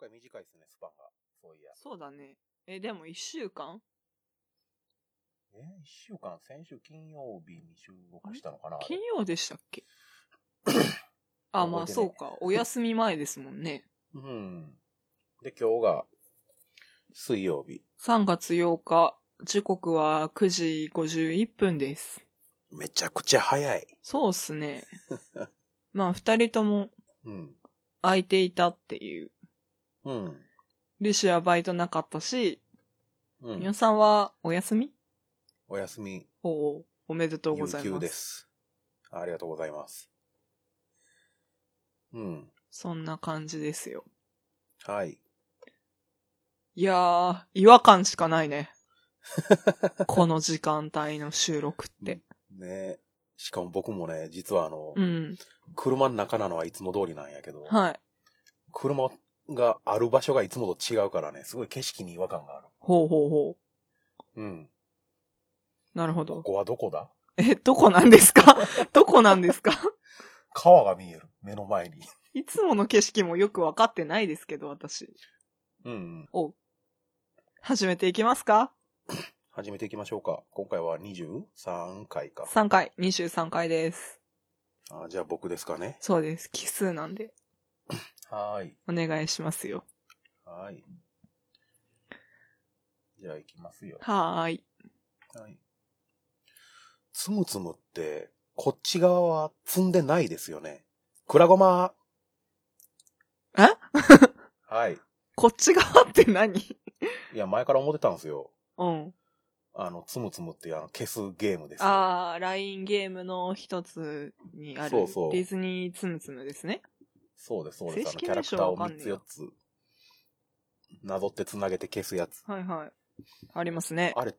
回短いですね、スパンが。そういや。そうだね。え、でも一週間？えー、一週間、先週金曜日に収録したのかな金曜でしたっけ？あ、まあそうか。お休み前ですもんね。うん。で、今日が、水曜日。3月8日、時刻は9時51分です。めちゃくちゃ早い。そうっすね。まあ二人ともうん。空いていたっていう。うん。ルシはバイトなかったし、うん皆。さんはお休み？お休み、おお、おめでとうご有ざいます。給です。ありがとうございます。うん。そんな感じですよ。はい。いやー、違和感しかないね。この時間帯の収録って。ねしかも僕もね、実はあの、うん。車の中なのはいつも通りなんやけど、はい。車がある場所がいつもと違うからね、すごい景色に違和感がある。ほうほうほうん。う。なるほど。ここはどこだ？え、どこなんですか？どこなんですか？川が見える。目の前に。いつもの景色もよくわかってないですけど、私。うんうん。おう始めていきますか？始めていきましょうか。今回は23回か。?3 回、23回です。あじゃあ僕ですかね。そうです。奇数なんで、はーい。お願いしますよ。はーい。じゃあ行きますよ。はーい。はい。つむつむって、こっち側は積んでないですよね。くらごま。え？はい。こっち側って何？いや、前から思ってたんですよ。うん。あの、つむつむってあの消すゲームですよ。あー、LINE ゲームの一つにあるそうそうディズニーつむつむですね。そうです、そうです。あの、キャラクターを3つ称わかんねえや4つ、なぞって繋げて消すやつ。はいはい。ありますね。あれ、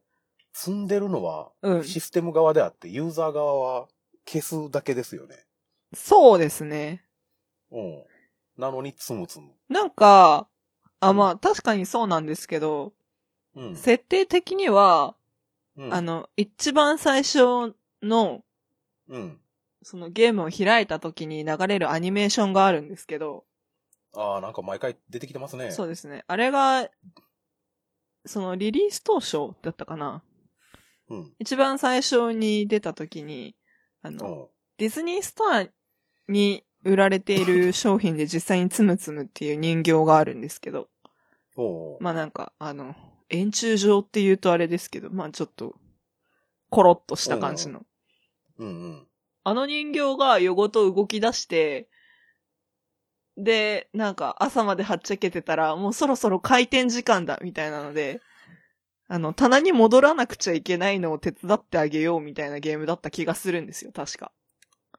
積んでるのはうん、システム側であって、ユーザー側は消すだけですよね。そうですね。うん。なのに、つむつむ。なんか、あ、まあ、確かにそうなんですけど、うん。設定的には、うんあ、の、一番最初の、うん。そのゲームを開いた時に流れるアニメーションがあるんですけど、ああ、なんか毎回出てきてますね。そうですね。あれが、そのリリース当初だったかなうん。一番最初に出た時に、あうの、ん。ディズニーストアに売られている商品で実際につむつむっていう人形があるんですけど、おうまあなんか、あの、円柱状って言うとあれですけど、まあちょっと、コロッとした感じの。うんうん。あの人形が夜ごと動き出して、で、なんか朝まではっちゃけてたら、もうそろそろ開店時間だ、みたいなので、あの、棚に戻らなくちゃいけないのを手伝ってあげようみたいなゲームだった気がするんですよ、確か。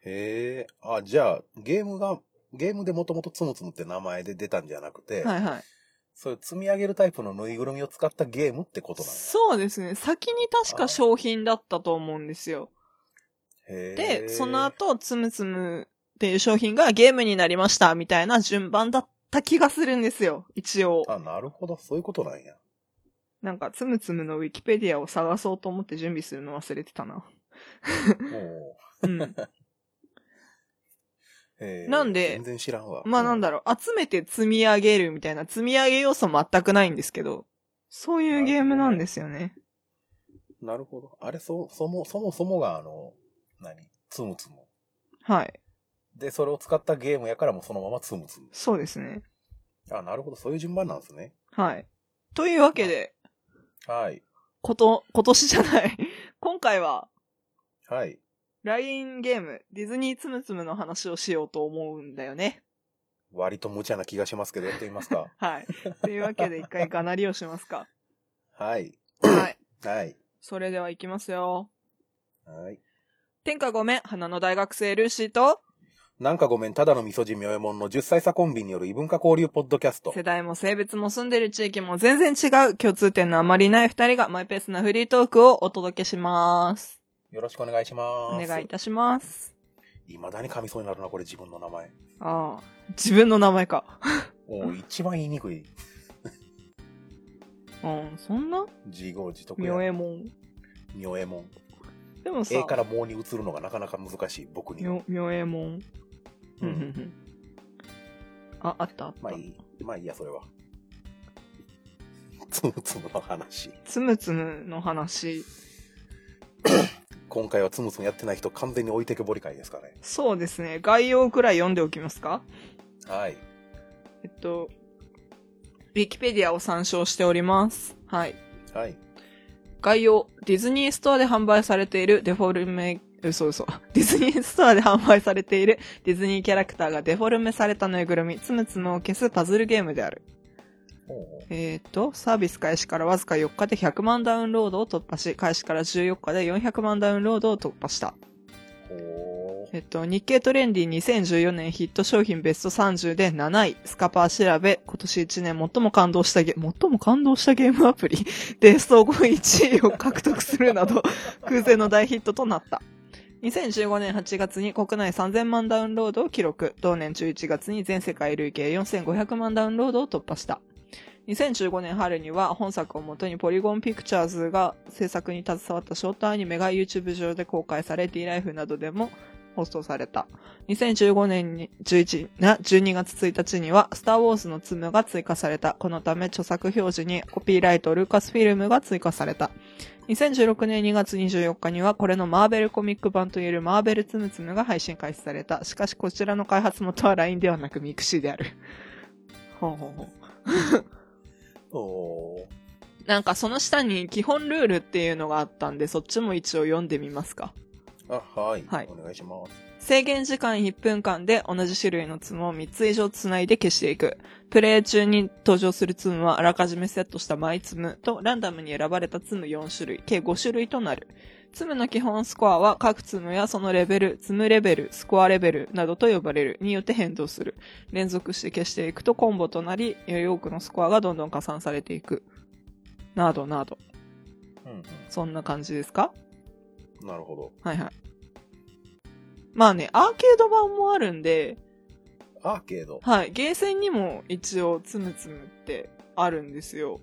へえ。あ、じゃあ、ゲームが、ゲームでもともとつむつむって名前で出たんじゃなくて、はいはい。そういう積み上げるタイプのぬいぐるみを使ったゲームってことなんや。そうですね。先に確か商品だったと思うんですよ。で、その後、つむつむっていう商品がゲームになりました、みたいな順番だった気がするんですよ、一応。あ、なるほど。そういうことなんや。なんか、つむつむのウィキペディアを探そうと思って準備するの忘れてたな。おう なんで全然知らんわ。まあなんだろう、集めて積み上げるみたいな、積み上げ要素全くないんですけど、そういうゲームなんですよね。なるほど。あれ、そ、そも、そもそもがあの、何？つむつむ。はい。で、それを使ったゲームやからもうそのままつむつむ。そうですね。あ、なるほど。そういう順番なんですね。はい。というわけで、はい。こと、今年じゃない。今回は、はい。LINE ゲーム、ディズニーつむつむの話をしようと思うんだよね。割と無茶な気がしますけど、やってみますか。はい。というわけで一回がなりをしますか。はい。はい。はい。それでは行きますよ。はい。天下ごめん、花の大学生ルーシーと、なんかごめん、ただの味噌汁妙右衛門の10歳差コンビによる異文化交流ポッドキャスト世。代も性別も住んでる地域も全然違う共通点のあまりない二人がマイペースなフリートークをお届けします。よろしくお願いします。お願いいたします。未だに噛みそうになるな、これ自分の名前。ああ、自分の名前か。もう一番言いにくい。うん、そんな？自業自得や。妙右衛門。妙右衛門。でもさ、A からもうに移るのがなかなか難しい、僕には。妙妙右衛門。ううんんうんうんあ、あった？あった。まあいい。まあいいや、それは。つむつむの話。つむつむの話。今回はつむつむやってない人完全に置いてけぼり会ですかね。そうですね。概要くらい読んでおきますか？はい。えっと、ウィキペディアを参照しております。はい。はい。概要、ディズニーストアで販売されているデフォルメ、嘘嘘。ディズニーストアで販売されているディズニーキャラクターがデフォルメされたぬいぐるみ、つむつむを消すパズルゲームである。えー、と、サービス開始からわずか4日で100万ダウンロードを突破し、開始から14日で400万ダウンロードを突破した。ほえっと、日経トレンディ2014年ヒット商品ベスト30で7位、スカパー調べ、今年1年最も感動したゲ、最も感動したゲームアプリで総合1位を獲得するなど、空前の大ヒットとなった。2015年8月に国内3000万ダウンロードを記録。同年11月に全世界累計4500万ダウンロードを突破した。2015年春には本作をもとにポリゴンピクチャーズが制作に携わったショートアニメが YouTube 上で公開され、D ライフなどでも放送された。2015年に11な12月1日には、スターウォーズのツムが追加された。このため著作表示にコピーライトルーカスフィルムが追加された。2016年2月24日には、これのマーベルコミック版といえるマーベルツムツムが配信開始された。しかしこちらの開発元は LINE ではなくミクシーである。ほうほうほう。う。おなんかその下に基本ルールっていうのがあったんで、そっちも一応読んでみますか。ーあ、はい。はいお願いします。制限時間1分間で同じ種類のツムを3つ以上繋いで消していく。プレイ中に登場するツムはあらかじめセットしたマイツムとランダムに選ばれたツム4種類、計5種類となる。ツムの基本スコアは各ツムやそのレベル、ツムレベル、スコアレベルなどと呼ばれるによって変動する。連続して消していくとコンボとなり、より多くのスコアがどんどん加算されていく。などなど。うんそんな感じですか？うん。なるほど。はいはい。まあね、アーケード版もあるんで、アーケード。はい。ゲーセンにも一応つむつむってあるんですよ。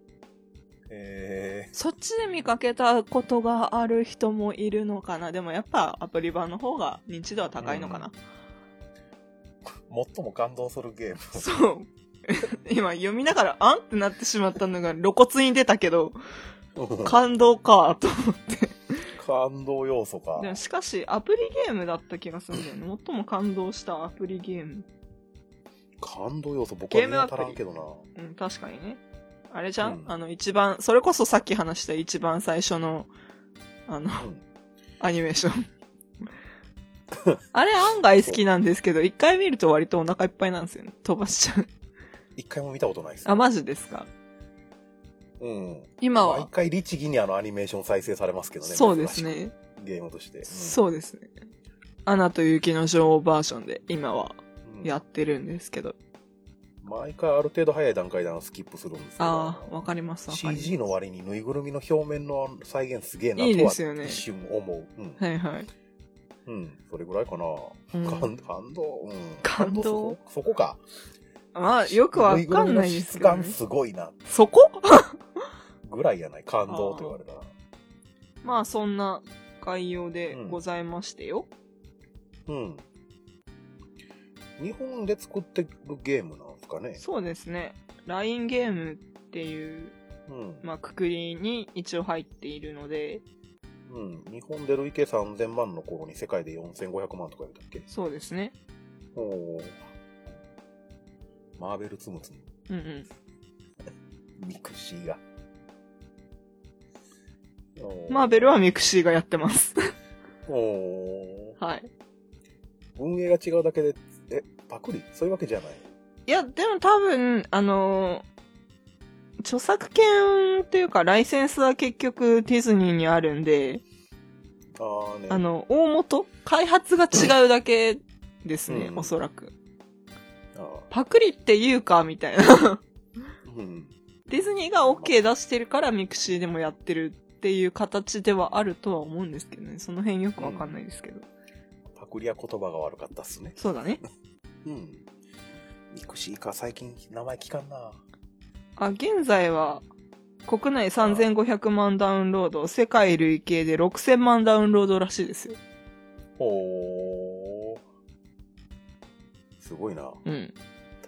えそっちで見かけたことがある人もいるのかな。でもやっぱアプリ版の方が認知度は高いのかな。ー、最も感動するゲーム。そう。今読みながらあんってなってしまったのが露骨に出たけど、うん感動かと思って。感動要素か。でもしかしアプリゲームだった気がするんだよね。最も感動したアプリゲーム。感動要素僕は見当たらんけどな。うん、確かにね。あれじゃん、うんあの、一番、それこそさっき話した一番最初の、あの、うんアニメーション。あれ案外好きなんですけど、一回見ると割とお腹いっぱいなんですよね。飛ばしちゃう。一回も見たことないです。あ、マジですか？うん。今は、毎回律儀にあのアニメーション再生されますけどね。そうですね。ゲームとして。うんそうですね。アナと雪の女王バージョンで今はうんやってるんですけど。毎回ある程度早い段階であのスキップするんですけど。ああ、わかります、わかります。CG の割にぬいぐるみの表面の再現すげえなといいはですよね一瞬思う。うん。はいはい。うん。それぐらいかな。うん感感動。うん。感動そこか。まあ、よくわかんないですけど、ね質感。すごいな。そこ？ぐらいやない。感動と言われたら。まあ、そんな概要でございましてよ。うん。日本で作ってるゲームなんですかね。そうですね。LINE ゲームっていう、うん。まあ、くくりに一応入っているので、うん。日本で累計3000万の頃に世界で4500万とか言ったっけ？そうですね。おーマーベルつむつむ。うんうん。ミクシーが。マーベルはミクシーがやってます。おーはい。運営が違うだけで、え、パクリ？そういうわけじゃない？いや、でも多分、あのー著作権っていうか、ライセンスは結局ディズニーにあるんで、あーね。あの、大元？開発が違うだけですね、うんおそらく。あパクリっていうか、みたいな。ーうん。ディズニーが OK 出してるからミクシーでもやってるっていう形ではあるとは思うんですけどね。その辺よくわかんないですけど。パクリは言葉が悪かったっすね。そうだね。うん。ミクシーか、最近名前聞かんな。あ、現在は、国内3500万ダウンロード、世界累計で6000万ダウンロードらしいですよ。ほー。すごいな。うん。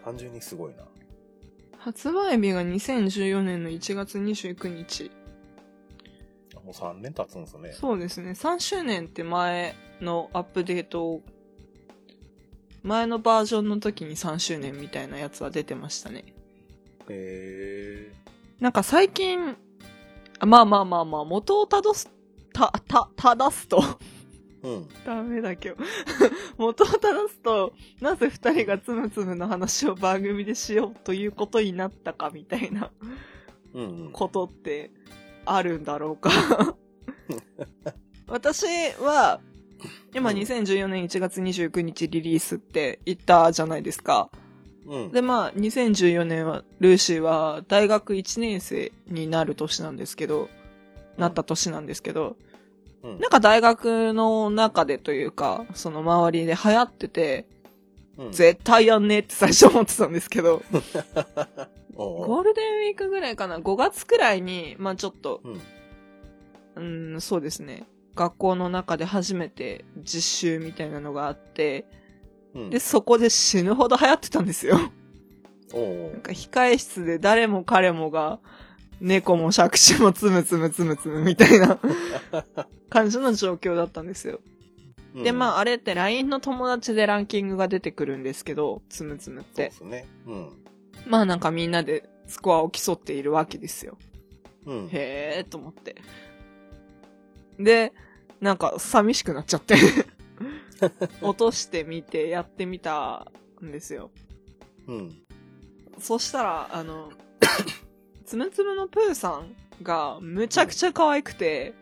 単純にすごいな。発売日が2014年の1月29日。もう3年経つんですね。そうですね。3周年って前のアップデートを、前のバージョンの時に3周年みたいなやつは出てましたね。へなんか最近、あまあまあまあまあ、元をたどす、た、た、ただすと、ー。うん。ダメだけど、元をただすと、なぜ二人がつむつむの話を番組でしようということになったかみたいな。ことってあるんだろうか。私は、今うん2014年1月29日リリースって言ったじゃないですか。うん。で、まあ、2014年は、ルーシーは大学1年生になる年なんですけど、なった年なんですけど、うんなんか大学の中でというか、その周りで流行ってて、うん絶対やんねえって最初思ってたんですけど、ゴールデンウィークぐらいかな、5月くらいに、まあちょっと、うん。うん、そうですね。学校の中で初めて実習みたいなのがあって、うん。で、そこで死ぬほど流行ってたんですよ。なんか控え室で誰も彼もが、猫も杓子もつむつむつむつむみたいな感じの状況だったんですよ。うんで、まああれって LINE の友達でランキングが出てくるんですけど、つむつむっそうてで。すね。うん。まあなんかみんなでスコアを競っているわけですよ。うん。へーと思って。で、なんか寂しくなっちゃって。落としてみてやってみたんですよ。うん。そしたら、あの、つむつむのプーさんがむちゃくちゃ可愛くて、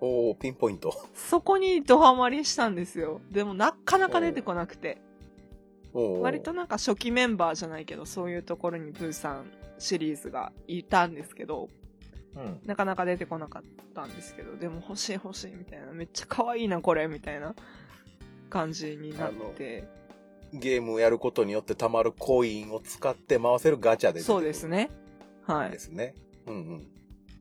おおピンポイント。そこにドハマりしたんですよ。でもなかなか出てこなくて。割となんか初期メンバーじゃないけど、そういうところにプーさんシリーズがいたんですけど、うん。なかなか出てこなかったんですけど、でも欲しい欲しいみたいな、めっちゃ可愛いなこれみたいな感じになって、ゲームをやることによって貯まるコインを使って回せるガチャで出てくるそうです。ね。はい。ですね。うんうん。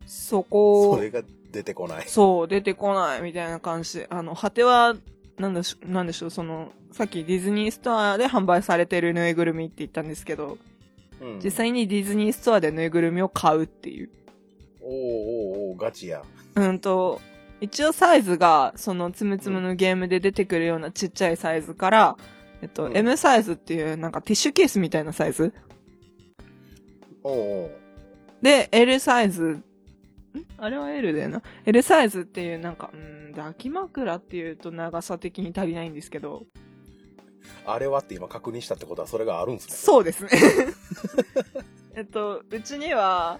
そこそれが出てこない。そう、出てこないみたいな感じで、あの、果ては、なんでしょ、なんでしょう、その、さっきディズニーストアで販売されてるぬいぐるみって言ったんですけど、うん実際にディズニーストアでぬいぐるみを買うっていう。おうおうおうガチや。うんと、一応サイズが、そのつむつむのゲームで出てくるようなちっちゃいサイズから、えっと、うん M サイズっていうなんかティッシュケースみたいなサイズおうおうで、L サイズ、ん？あれは L だよな。L サイズっていうなんか、うん、抱き枕っていうと長さ的に足りないんですけど、あれはって今確認したってことはそれがあるんですね。そうですね。えっと、うちには、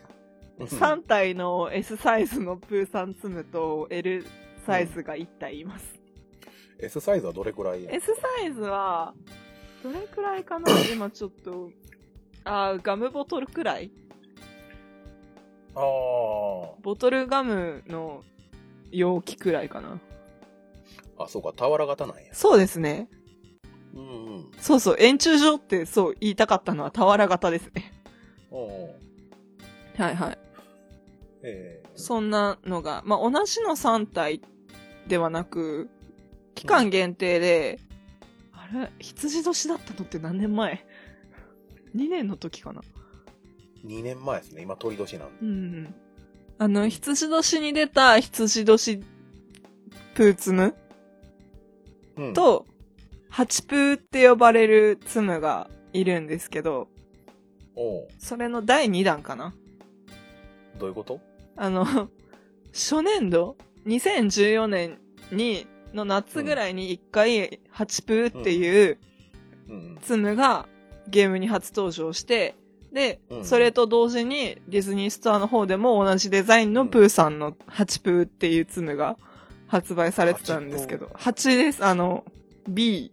うん3体の S サイズのプーさん積むと L サイズが1体います。S サイズはどれくらい？S サイズは、どれくらいかな？今ちょっと、あーガムボトルくらいああ。ボトルガムの容器くらいかなあ、そうか、俵型なんや。そうですね。うんうん。そうそう、円柱状ってそう言いたかったのは俵型ですね。おはいはい。ええそんなのが、まあ、同じの3体ではなく、期間限定で、あれ、羊年だったのって何年前 ?2 年の時かな2年前ですね。今、鳥年なんで。うんうん。あの、羊年に出た羊年プーツムうん、と、ハチプーって呼ばれるツムがいるんですけど、おうそれの第2弾かなどういうこと？あの、初年度 ?2014 年に、の夏ぐらいに一回、ハチプーっていううんツムがゲームに初登場して、で、うんそれと同時にディズニーストアの方でも同じデザインのプーさんのハチプーっていうツムが発売されてたんですけど、ハチです、あの、B。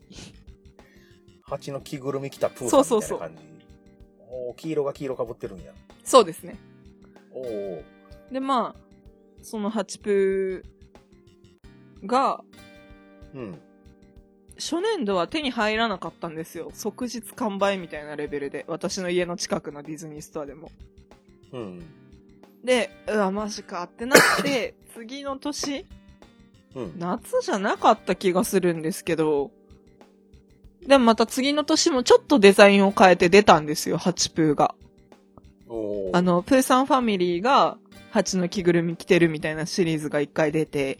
蜂の着ぐるみ着たプーそうそうそうさんみたいな感じ。おー黄色が黄色かぶってるんや。そうですね。おおで、まあ、そのハチプーが、うん。初年度は手に入らなかったんですよ。即日完売みたいなレベルで。私の家の近くのディズニーストアでも。うん。で、うわ、マジかってなって、次の年うん。夏じゃなかった気がするんですけど、でもまた次の年もちょっとデザインを変えて出たんですよ、ハチプーが。あ、の、プーさんファミリーが、ハチの着ぐるみ着てるみたいなシリーズが一回出て、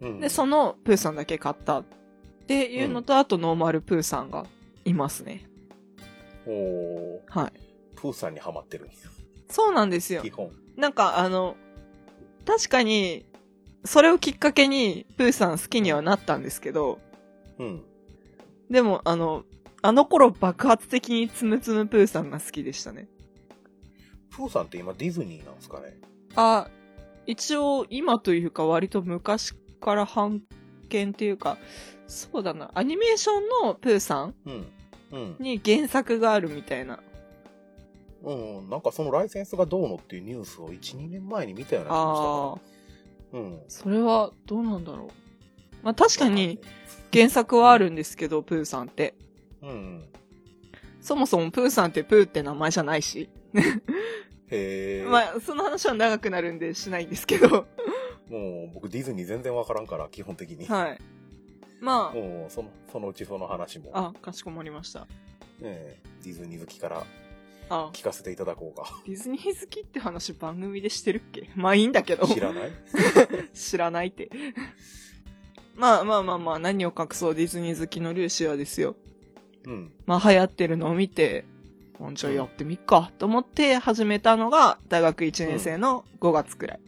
うん、で、そのプーさんだけ買ったっていうのと、あとノーマルプーさんがいますね。おーはい。プーさんにハマってるんやそうなんですよ基。本。なんかあの、確かに、それをきっかけに、プーさん好きにはなったんですけど、うん。でも、あの、あの頃爆発的につむつむプーさんが好きでしたね。プーさんって今ディズニーなんですかね？あ、一応今というか割と昔から版権っていうか、そうだな、アニメーションのプーさん？うん。うん。に原作があるみたいな。うん。なんかそのライセンスがどうのっていうニュースを1、2年前に見たような気がしたから。うん。それはどうなんだろう。まあ確かに原作はあるんですけど、プーさんって。うん。そもそもプーさんってプーって名前じゃないし。へえ。まあ、その話は長くなるんでしないんですけど。もう僕ディズニー全然わからんから、基本的に。はい。まもうその、そのうちその話も、あ、あ、かしこまりました。ええディズニー好きからあ、聞かせていただこうか。ディズニー好きって話番組でしてるっけ？まあいいんだけど。知らない？知らないって。まあまあまあまあ、何を隠そうディズニー好きのルーシアですよ。うん。まあ流行ってるのを見て、あじゃあやってみっか、と思って始めたのが大学1年生の5月くらい。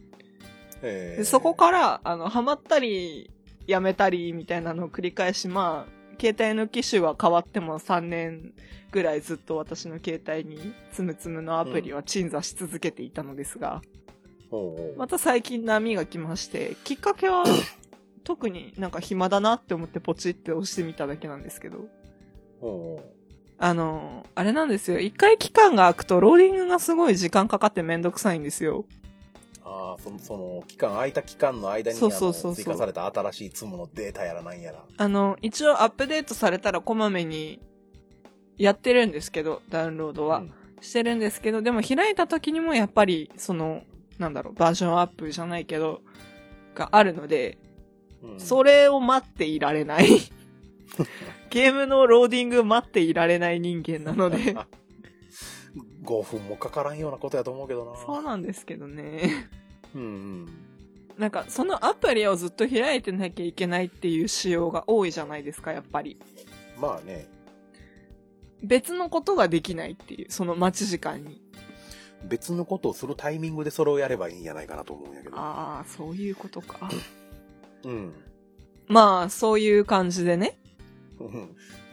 ええでそこから、あの、ハマったり、やめたり、みたいなのを繰り返し、まあ、携帯の機種は変わっても3年ぐらいずっと私の携帯につむつむのアプリは鎮座し続けていたのですが、ほうほうまた最近波が来まして、きっかけは 特になんか暇だなって思ってポチって押してみただけなんですけど、ほうあの、あれなんですよ。一回期間が空くとローディングがすごい時間かかってめんどくさいんですよ。ああ、その、その、期間、空いた期間の間に、そうそうそう追加された新しいツムのデータやらなんやら。あの、一応アップデートされたらこまめにやってるんですけど、ダウンロードは。してるんですけど、でも開いた時にもやっぱり、その、なんだろう、バージョンアップじゃないけど、があるので、うん、それを待っていられない。ゲームのローディング待っていられない人間なので、5分もかからんようなことやと思うけどな。そうなんですけどね。うんうん。なんか、そのアプリをずっと開いてなきゃいけないっていう仕様が多いじゃないですか、やっぱり。まあね、別のことができないっていう、その待ち時間に。別のことをするタイミングでそれをやればいいんじゃないかなと思うんやけど。ああ、そういうことか。うん。まあ、そういう感じでね。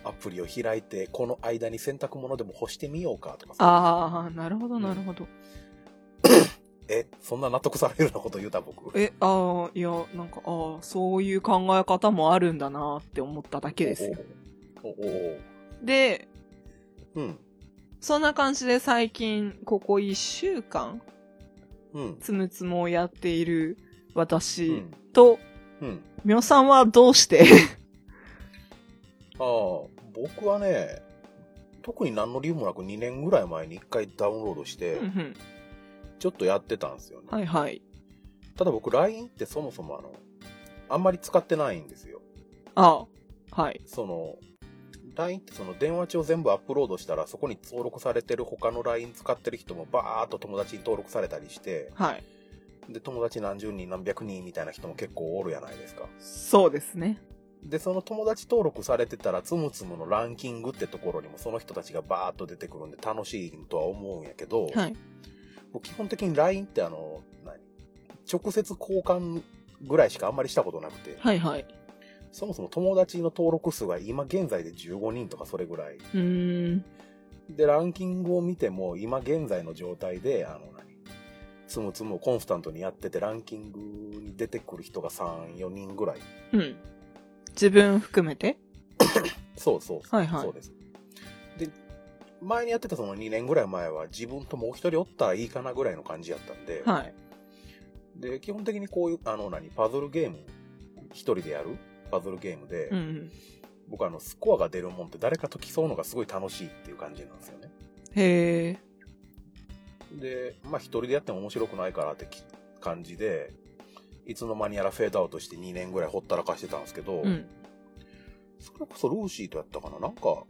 うんアプリを開いて、この間に洗濯物でも干してみようかとかさ。ああ、なるほど、なるほど。え、そんな納得されるようなこと言うた僕。え、ああ、いや、なんか、ああ、そういう考え方もあるんだなって思っただけですよ。おおで、うん。そんな感じで最近、ここ1週間、うん。つむつむをやっているう私ん。と、うん。みょさんはどうして？ああ、僕はね、特に何の理由もなく2年ぐらい前に1回ダウンロードしてうん、うんちょっとやってたんですよね。はいはい。ただ僕 LINE ってそもそもあの、あんまり使ってないんですよ。ああ、はい。その、LINE ってその電話帳全部アップロードしたらそこに登録されてる他の LINE 使ってる人もバーっと友達に登録されたりして、はい。で、友達何十人何百人みたいな人も結構おるやないですか。そうですね。で、その友達登録されてたら、つむつむのランキングってところにもその人たちがバーっと出てくるんで楽しいとは思うんやけど、はい。僕基本的に LINE ってあの、何？直接交換ぐらいしかあんまりしたことなくて、はいはい。そもそも友達の登録数が今現在で15人とかそれぐらい。うーん。で、ランキングを見ても今現在の状態で、あの何？つむつむをコンスタントにやっててランキングに出てくる人が3、4人ぐらい。うん。自分含めて？そうそうそう。はいはいそうです。で、前にやってたその2年ぐらい前は自分ともう一人おったらいいかなぐらいの感じやったんで、はい。で、基本的にこういう、あの何、パズルゲーム、一人でやる？パズルゲームで、うんうん。僕あの、スコアが出るもんって誰かと競うのがすごい楽しいっていう感じなんですよね。へえ。で、まあ一人でやっても面白くないからってき感じで、いつの間にやらフェードアウトして2年ぐらいほったらかしてたんですけど、うん。それこそルーシーとやったかな？なんか、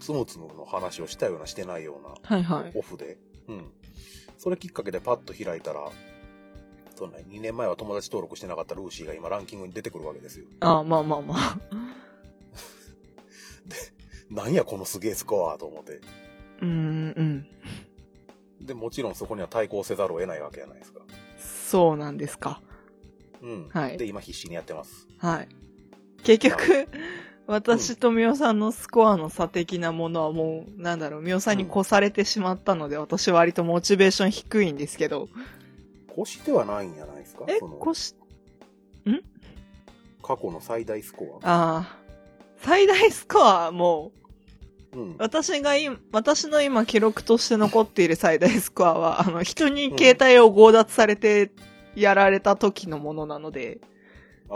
つむつむの話をしたようなしてないような、はいはい。オフで。うん。それきっかけでパッと開いたら、そんな2年前は友達登録してなかったルーシーが今ランキングに出てくるわけですよ。ああ、まあまあまあ。なんやこのすげえスコアと思って。うーん、うん。で、もちろんそこには対抗せざるを得ないわけじゃないですか。そうなんですか。うん。はいで、今必死にやってます。はい。結局、私とみおさんのスコアの差的なものはもう、なんだろう、みおさんに越されてしまったので、私割とモチベーション低いんですけど。越してはないんじゃないですか？え越し、過去の最大スコア。ああ。最大スコアはもう、うん。私が今、私の今記録として残っている最大スコアは、あの、人に携帯を強奪されてやられた時のものなので、あ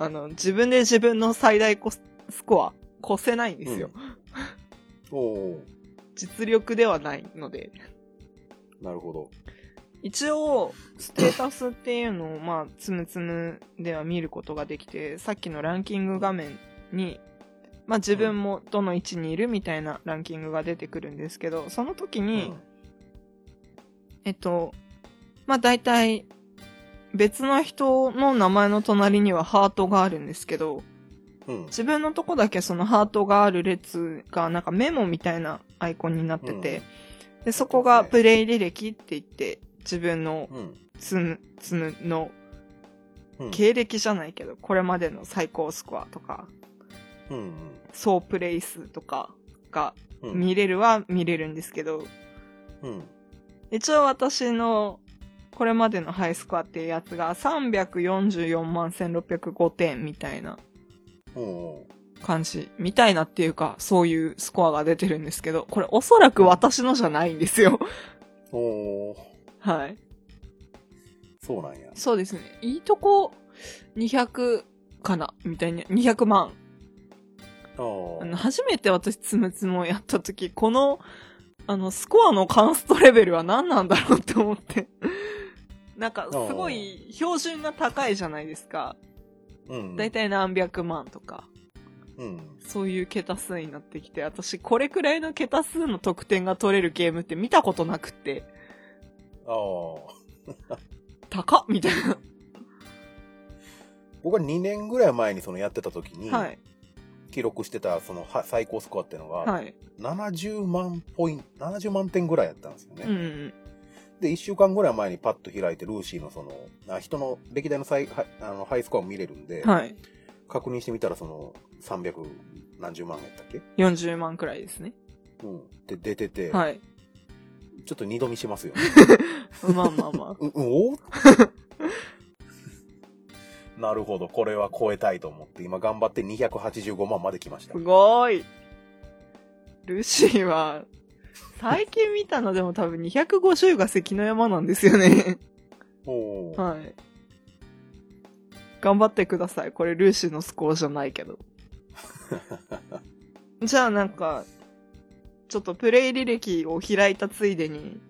あ。あの、自分で自分の最大コススコア、越せないんですよ。おお実力ではないので。ーなるほど。一応、ステータスっていうのを、まあ、つむつむでは見ることができて、さっきのランキング画面に、まあ自分もどの位置にいるみたいなランキングが出てくるんですけど、その時に、えっと、まあ大体、別の人の名前の隣にはハートがあるんですけど、うん。うん。自分のとこだけそのハートがある列がなんかメモみたいなアイコンになってて、で、そこがプレイ履歴って言って、自分のうん。つむ、つむのうん。経歴じゃないけど、これまでの最高スコアとか、うん。総プレイ数とかがうん。見れるは見れるんですけど、うん。一応私のこれまでのハイスコアっていうやつが344万1605点みたいなうん。感じ。みたいなっていうか、そういうスコアが出てるんですけど、これおそらく私のじゃないんですよ。おおはい。そうなんや。そうですね。いいとこ200かなみたいな。200万。ああの、あ。初めて私つむつむをやった時、この、あの、スコアのカンストレベルは何なんだろうって思って。なんか、すごい標準が高いじゃないですか。うん。だいたい何百万とか。うん。そういう桁数になってきて、私、これくらいの桁数の得点が取れるゲームって見たことなくって、ああ。高っみたい僕は2年ぐらい前にそのやってた時に、な。はい。記録してたそのは最高スコアっていうのが、はい。70万ポイント、70万点ぐらいやったんですよね。うんうん。で、1週間ぐらい前にパッと開いて、ルーシーのその、あ人の歴代の最あのハイスコアも見れるんで、はい。確認してみたらその、300何十万やったっけ？40万くらいですね。うん。で、出てて、はい。ちょっと二度見しますよ。まあまあまあ。うお なるほど。これは超えたいと思って、今頑張って285万まで来ましたす。ごーい。ルシーは、最近見たのでも多分250が関の山なんですよね。おーはい。頑張ってください。これルーシーのスコアじゃないけど。じゃあなんか、ちょっとプレイ履歴を開いたついでに、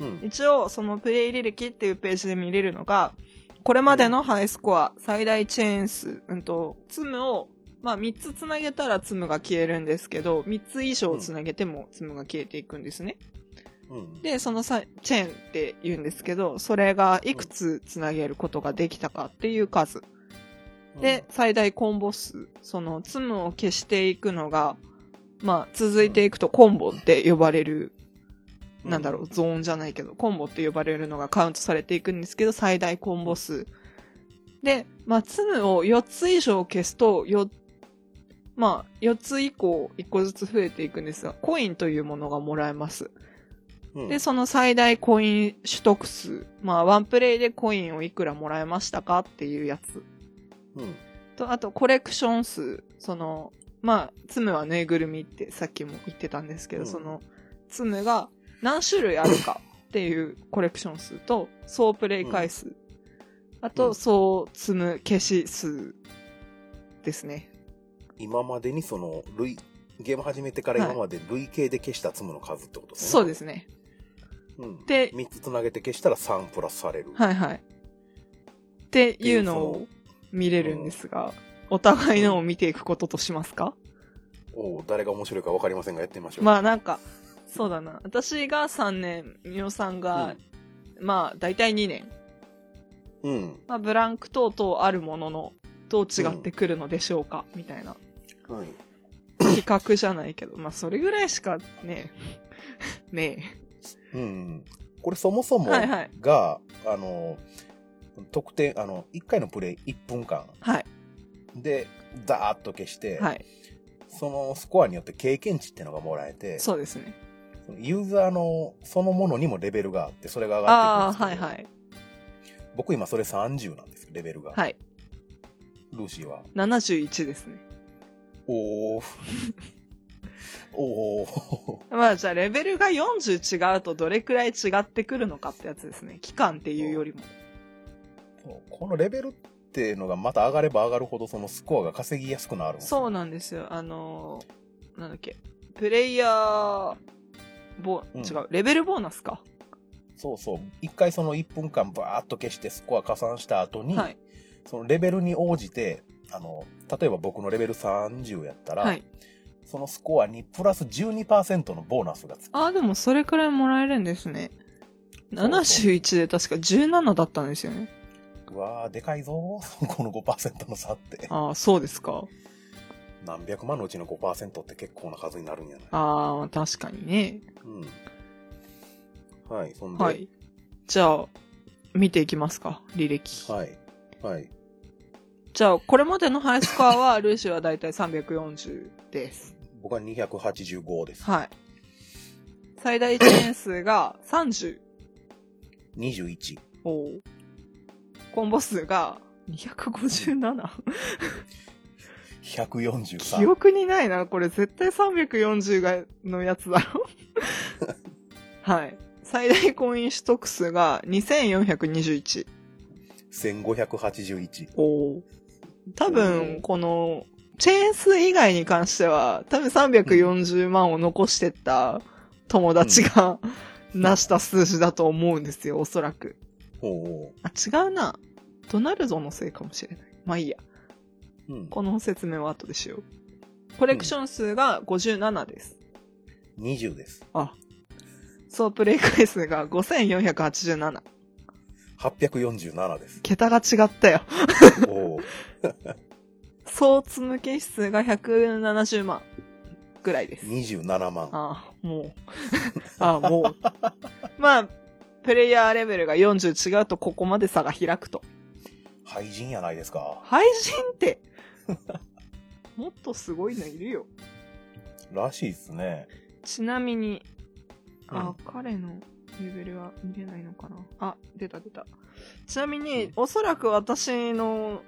うん。一応そのプレイ履歴っていうページで見れるのが、これまでのハイスコア、最大チェーン数、うんと、ツムを、まあ3つつなげたらツムが消えるんですけど、3つ以上つなげてもツムが消えていくんですね。うん。で、そのさチェーンって言うんですけど、それがいくつつなげることができたかっていう数。で、最大コンボ数。その、ツムを消していくのが、まあ、続いていくとコンボって呼ばれる、うん、なんだろう、ゾーンじゃないけど、コンボって呼ばれるのがカウントされていくんですけど、最大コンボ数。で、まあ、ツムを4つ以上消すと、よ、まあ、4つ以降、1個ずつ増えていくんですが、コインというものがもらえます。うん。で、その最大コイン取得数。まあ、ワンプレイでコインをいくらもらえましたかっていうやつ。うん。と、あと、コレクション数。その、まあ、ツムはぬいぐるみってさっきも言ってたんですけど、うんその、ツムが何種類あるかっていうコレクション数と、総プレイ回数。あうと、ん総ツム消し数ですね。今までにその、累、ゲーム始めてから今まで累計で消したツムの数ってことですね。そうですね。うん。で3つつなげて消したら3プラスされる。はいはい。っていうのを見れるんですが、お互いのを見ていくこととしますか？おう誰が面白いか分かりませんが、やってみましょう。まあなんか、そうだな。私が3年、みおさんが、まあ大体2年。うん。まあブランク等々あるものの、どう違ってくるのでしょうか、みたいな。はい。比較じゃないけど、まあそれぐらいしかね、ねうんうん。これそもそもはいはいが、あの、得点、あの、1回のプレイ1分間え。はい。で、ダーッと消して、はい。そのスコアによって経験値っていうのがもらえて、そうですね。ユーザーのそのものにもレベルがあって、それが上ああ、がっていくんですけど、はいはい。僕今それ30なんですよ、レベルが。はい。ルーシーは。71ですね。おー。おー。まあじゃあレベルが40違うとどれくらい違ってくるのかってやつですね。期間っていうよりも。このレベルっていうのがまた上がれば上がるほどそのスコアが稼ぎやすくなるんですよそうなんですよ。あのーなんだっけ。プレイヤー、ボうん違う、レベルボーナスか。そうそう。一回その1分間バーッと消してスコア加算した後に、はい。そのレベルに応じて、あの、例えば僕のレベル30やったら、はい。そのスコアにプラス12%のボーナスがつく。ああ、でもそれくらいもらえるんですね。そう71で確か17だったんですよね。うわー、でかいぞー。この5%の差って。ああ、そうですか。何百万のうちの5%って結構な数になるんやないああ、確かにね。うん。はい、そんで、は。い。じゃあ、見ていきますか。履歴。はい。はい。じゃあ、これまでのハイスコアは、ルーシーはだいたい340です。僕は285です。はい。最大点数が30。21。おーコンボ数が257。143。記憶にないな。これ絶対340がのやつだろ。はい。最大コイン取得数が2421。1581。おお。多お分、ーこの、チェーン数以外に関しては、多分340万を残してった友達が、成した数字だと思うんですよ、おそらく。おおあ、違うな。ドナルドのせいかもしれない。まあいいや。ー。うん。この説明は後でしよう。コレクション数が57です。20です。あ。総プレイ回数が5487。847です。桁が違ったよ。おお。総積む消数が170万ぐらいです。27万。ああ、もう。ああ、もう。まあ、プレイヤーレベルが40違うとここまで差が開くと。廃人やないですか。配信って、もっとすごいのいるよ。らしいっすね。ちなみに、あ、うん彼のレベルは見れないのかな？あ、出た出た。ちなみに、おそらく私の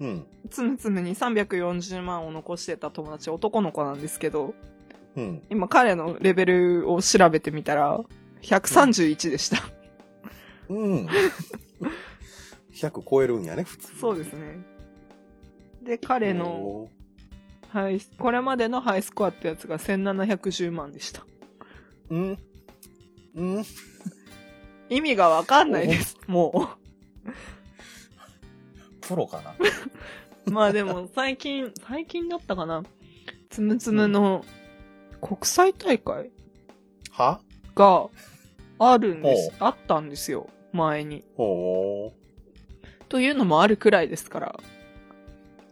うん。つむつむに340万を残してた友達男の子なんですけど、うん。今彼のレベルを調べてみたら、131でした。うん。100超えるんやね、普通。そうですね。で、彼の、おはい、これまでのハイスコアってやつが1710万でした。ーうん。うん。意味がわかんないです、もプロかな？う。まあでも、最近、最近だったかな。つむつむの国際大会は？があるんです。ほあったんですよ、前に。おー。というのもあるくらいですから、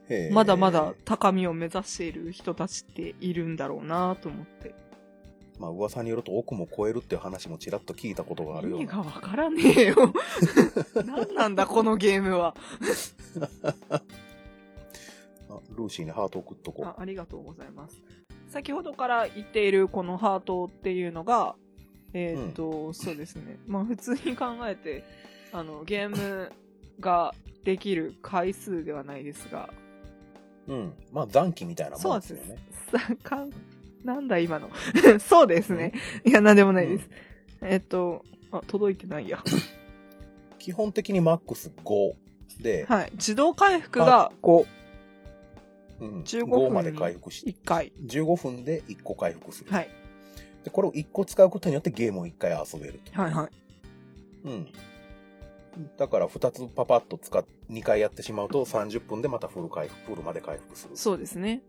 へーまだまだ。高みを目指している人たちっているんだろうなと思って。まあ噂によると奥も超えるっていう話もちらっと聞いたことがあるよ。意味がわからねえよ。何なんだ、このゲームは。あルーシーにハート送っとこあありがとうございます。先ほどから言っているこのハートっていうのが、えーっと、そうですね。まあ普通に考えて、あの、ゲームができる回数ではないですが、う。うん。まあ残機みたいなもんですよね。さかんなんだ今の。そうですね。いや、なんでもないです。えっと、あ、届いてないや。基本的にマックス5で、はい。自動回復が5。うん、15分5まで回復して、1回。15分で1個回復する。はい。で、これを1個使うことによってゲームを1回遊べると。はいはい。うん。だから2つパパッと使っ、2回やってしまうと30分でまたフル回復、フルまで回復する。そうですね。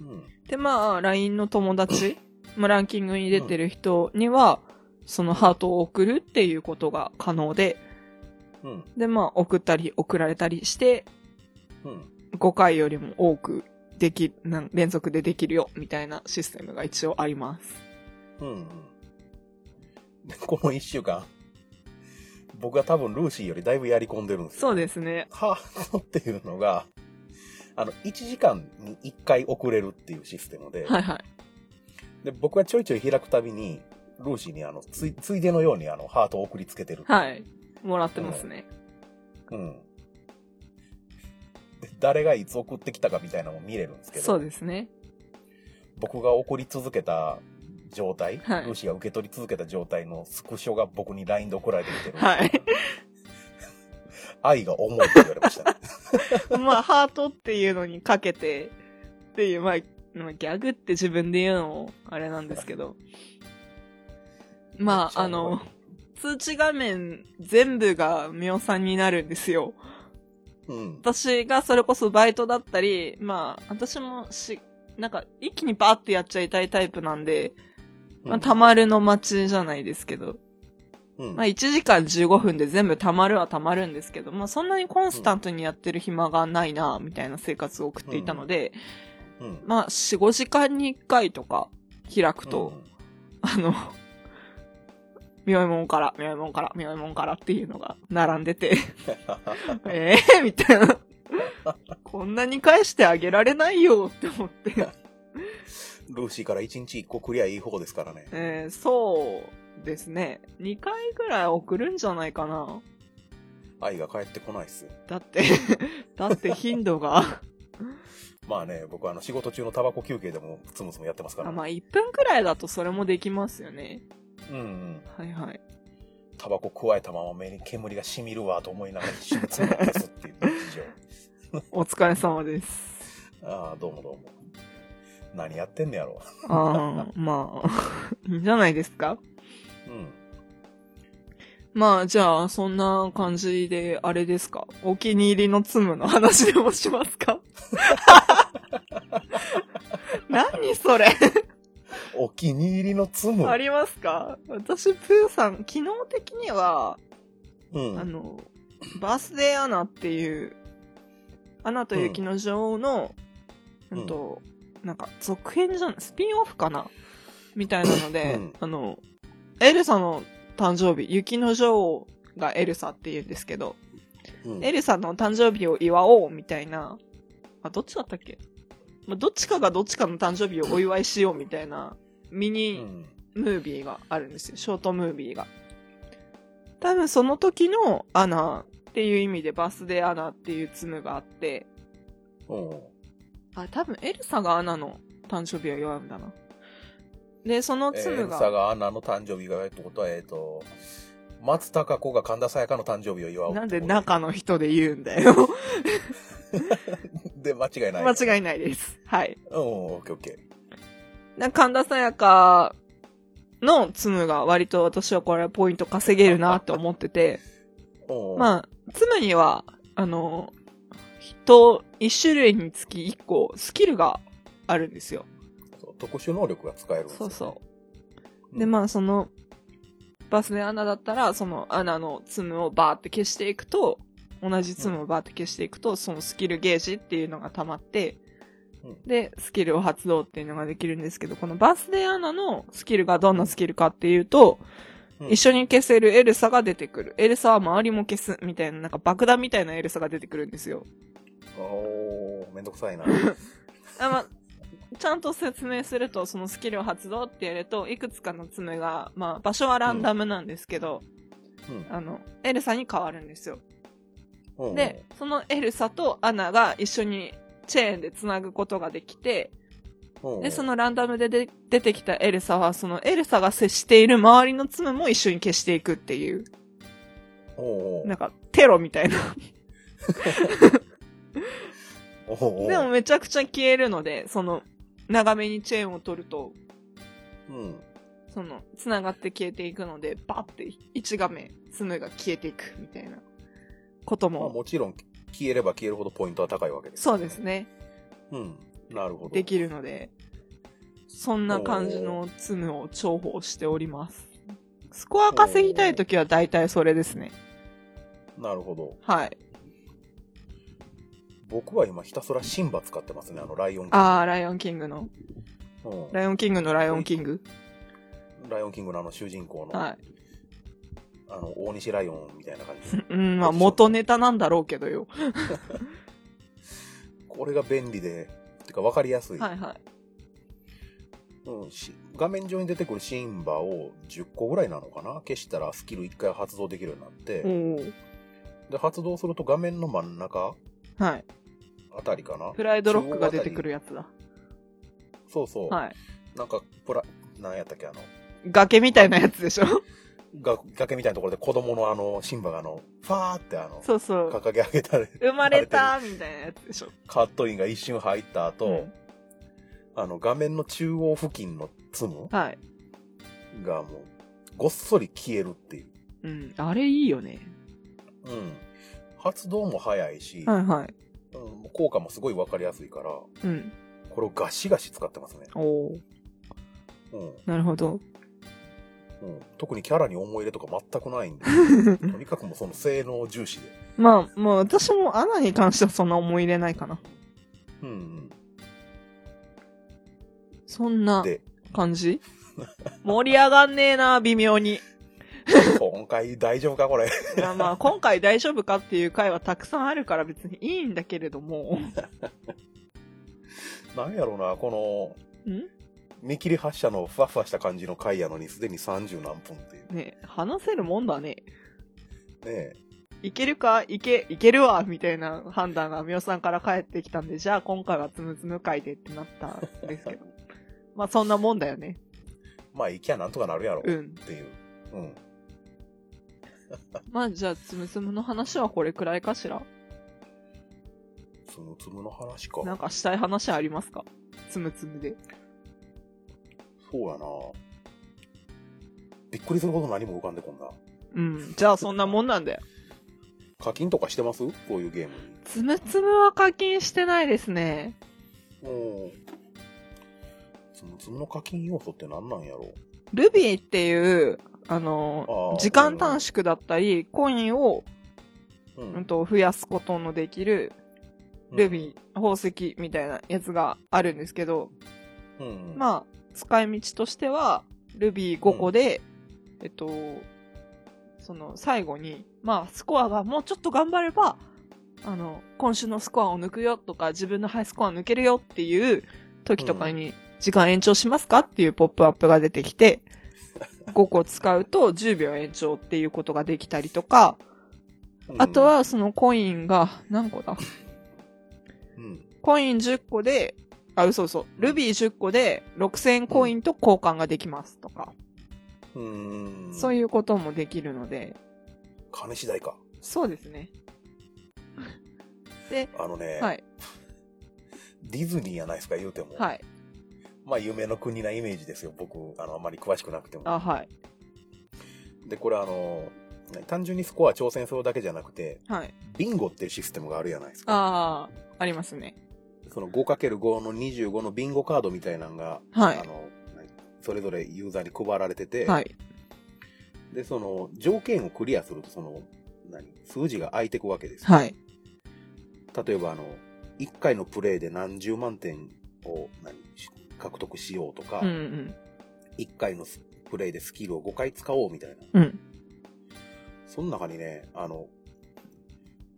うん。で、まあ、LINE の友達、まあ、ランキングに出てる人には、そのハートを送るっていうことが可能で、うん。で、まあ、送ったり送られたりして、うん。5回よりも多くでき、なん連続でできるよ、みたいなシステムが一応あります。うん。この1週間、僕は多分ルーシーよりだいぶやり込んでるんですよ。そうですね。ハートっていうのが、あの、1時間に1回送れるっていうシステムで、はいはい。で僕はちょいちょい開くたびに、ルーシーにあの、つい、ついでのようにあの、ハートを送りつけてる。はい。もらってますね。うん。で誰がいつ送ってきたかみたいなのも見れるんですけど、そうですね。僕が送り続けた状態、はいルーシーが受け取り続けた状態のスクショが僕に LINE で送られてきてる。はい。愛が重いって言われましたね。まあ、ハートっていうのにかけて、っていう、まあ、まあギャグって自分で言うのも、あれなんですけど。まあ、あの、通知画面全部がミオさんになるんですよ。うん。私がそれこそバイトだったり、まあ、私もし、なんか、一気にバーってやっちゃいたいタイプなんで、まあ、たまるの待ちじゃないですけど、うん。まあ、1時間15分で全部たまるはたまるんですけど、まあ、そんなにコンスタントにやってる暇がないな、みたいな生活を送っていたので、うん。まあ、4、5時間に1回とか開くと、あの、みよいもんから、みよいもんから、みよいもんからっていうのが並んでて、え えー、みたいな。こんなに返してあげられないよって思って。ルーシーから1日1個クリアいい方ですからね。えー、そうですね。2回ぐらい送るんじゃないかな。愛が返ってこないっす。だって、だって頻度が、まあね、僕はあの仕事中のタバコ休憩でもつむつむやってますから、あまあ1分くらいだとそれもできますよね。うんうん。はいはい。タバコ加えたまま目に煙が染みるわと思いながら一瞬つむ消すっていう日常。お疲れ様です。ああ、どうもどうも。何やってんねやろ。ああ、まあ、いいんじゃないですか？うん。まあ、じゃあ、そんな感じで、あれですか？お気に入りのツムの話でもしますか？何それ？お気に入りのつむ。ありますか？私、プーさん、機能的には、うん。あの、バースデーアナっていう、アナと雪の女王の、ううんんと、なんか、続編じゃん、スピンオフかな？みたいなので、うん。あの、エルサの誕生日、雪の女王がエルサって言うんですけど、うんエルサの誕生日を祝おうみたいな、あ、どっちだったっけ？まあ、どっちかがどっちかの誕生日をお祝いしようみたいな、ミうニん。ムービーがあるんですよ。ショートムービーが。多分その時のアナっていう意味でバースデーアナっていうツムがあって、うん。あ、多分エルサがアナの誕生日を祝うんだな。で、そのえー、ツムが、エルサがアナの誕生日がってことは、えっ、と、松たか子が神田沙也加の誕生日を祝う。なんで中の人で言うんだよ。で、間違いない。間違いないです。はい。うん、オッケーオッケな神田沙也加のツムが割と私はこれポイント稼げるなって思ってて。まあ、ツムには、あの、人、一種類につき一個スキルがあるんですよ。特殊能力が使えるんですよ、そうそう。うんで、まあ、その、バスでアナだったら、そのアナのツムをバーって消していくと、同じツムをバーって消していくと、そのスキルゲージっていうのが溜まって、うんで、スキルを発動っていうのができるんですけど、このバースデーアナのスキルがどんなスキルかっていうと、うん一緒に消せるエルサが出てくる。エルサは周りも消す、みたいな、なんか爆弾みたいなエルサが出てくるんですよ。おー、めんどくさいな。あまあ、ちゃんと説明すると、そのスキルを発動ってやると、いくつかのツムが、まあ、場所はランダムなんですけど、うん。あの、エルサに変わるんですよ。うん。で、そのエルサとアナが一緒にチェーンで繋ぐことができて、うん。で、そのランダムでで出てきたエルサは、そのエルサが接している周りのツムも一緒に消していくっていう、なんか、テロみたいな。でもめちゃくちゃ消えるので、その、長めにチェーンを取ると、うん。その、繋がって消えていくので、バッて1画面、ツムが消えていくみたいなことまあも、もちろん、消えれば消えるほどポイントは高いわけです、そうです。ね。うん。なるほど。できるので、そんな感じのツムを重宝しております。スコア稼ぎたいときは大体それですね。なるほど。はい。僕は今ひたすらシンバ使ってますね、あの、ライオンキング。あー、ライオンキングの。うんライオンキングのライオンキング？ライオンキングのあの主人公の、はい。あの、大西ライオンみたいな感じ。うん、まあ元ネタなんだろうけどよ。これが便利で、てか分かりやすい。はいはい。うん、し画面上に出てくるシンバを10個ぐらいなのかな？消したらスキル1回発動できるようになって。で、発動すると画面の真ん中はい。あたりかなプライドロックが出てくるやつだ。そうそう。はい。なんか、プラ、なんやったっけ、あの、崖みたいなやつでしょ？が崖みたいなところで子供のあの、シンバがあの、ファーってあの、そうそう。掲げ上げたり、生まれたみたいなやつでしょ。カットインが一瞬入った後、うんあの、画面の中央付近のツムはい。がもう、ごっそり消えるっていう。うん。あれいいよね。うん。発動も早いし、はいはい。うん、効果もすごいわかりやすいから、うん。これをガシガシ使ってますね。おー。うん。なるほど。うん、特にキャラに思い入れとか全くないんで、とにかくもうその性能重視で。まあ、もう私もアナに関してはそんな思い入れないかな。うんうん。そんなで、感じ？盛り上がんねえな、微妙に。今回大丈夫かこれ。いやまあ、今回大丈夫かっていう回はたくさんあるから別にいいんだけれども。なんやろうな、この、ん？見切り発車のふわふわした感じの回やのにすでに30何分っていう。ね話せるもんだね。ねいけるか？いけ、いけるわみたいな判断がみおさんから返ってきたんで、じゃあ今回はつむつむ会でってなったんですけど。まあそんなもんだよね。まあ、行きゃなんとかなるやろ。うんっていう。うん。まあじゃあつむつむの話はこれくらいかしら？つむつむの話か。なんかしたい話ありますか？つむつむで。そうやなびっくりするほど何も浮かんでこんな。うん。じゃあそんなもんなんだよ。課金とかしてます？こういうゲームに。つむつむは課金してないですね。うん。つむつむの課金要素って何なんやろ？ルビーっていう、あの時間短縮だったり、コインを、ううんと、増やすことのできる、ルビー、宝石みたいなやつがあるんですけど、ー。うん。あ、まあ、使い道としては、ルビー5個で、えっと、その最後に、まあ、スコアがもうちょっと頑張れば、あの、今週のスコアを抜くよとか、自分のハイスコア抜けるよっていう時とかに、時間延長しますかっていうポップアップが出てきて、5個使うと10秒延長っていうことができたりとか、あと、はそのコインが何個だ？うん。コイン10個で、あ、嘘嘘。ルビー10個で6000コインと交換ができますとか、うん。そういうこともできるので、金次第か。そうですね。で、あのね、はい、ディズニーやないですか、言うても。はい。まあ、夢の国なイメージですよ、僕、あの、あんまり詳しくなくても。あ、はい。で、これあの、単純にスコア挑戦するだけじゃなくて、はい。ビンゴっていうシステムがあるじゃないですか。ああ、ありますね。その 5×5 の25のビンゴカードみたいなのが、はいあの、何それぞれユーザーに配られてて、はい。で、その、条件をクリアすると、その、何数字が空いていくわけですよ。はい。例えば、あの、1回のプレイで何十万点を何し獲得しようとか、うんうん。1回のスプレイでスキルを5回使おうみたいな。うん。その中にね、あの、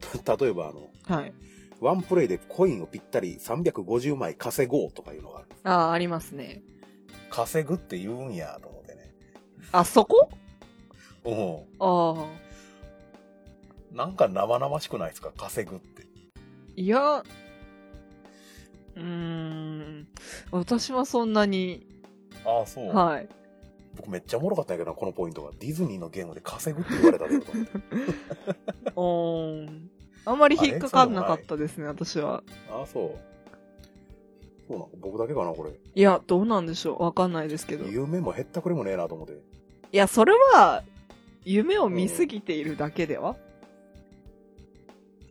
例えばあの、はい。ワンプレイでコインをぴったり350枚稼ごうとかいうのがある。ああ、ありますね。稼ぐって言うんやと思ってね。あ、そこ？うああ。ん。なんか生々しくないですか？稼ぐって。いや、うーん。私はそんなに、ああ、そう。はい。僕めっちゃおもろかったんやけどな、このポイントが。ディズニーのゲームで稼ぐって言われたでと思って。おーん。あんまり引っかかんなかったですね、私は。ああ、そう。そうなの僕だけかな、これ。いや、どうなんでしょう。わかんないですけど。い夢もへったくれもねえなと思って。や、それは、夢を見すぎているだけでは、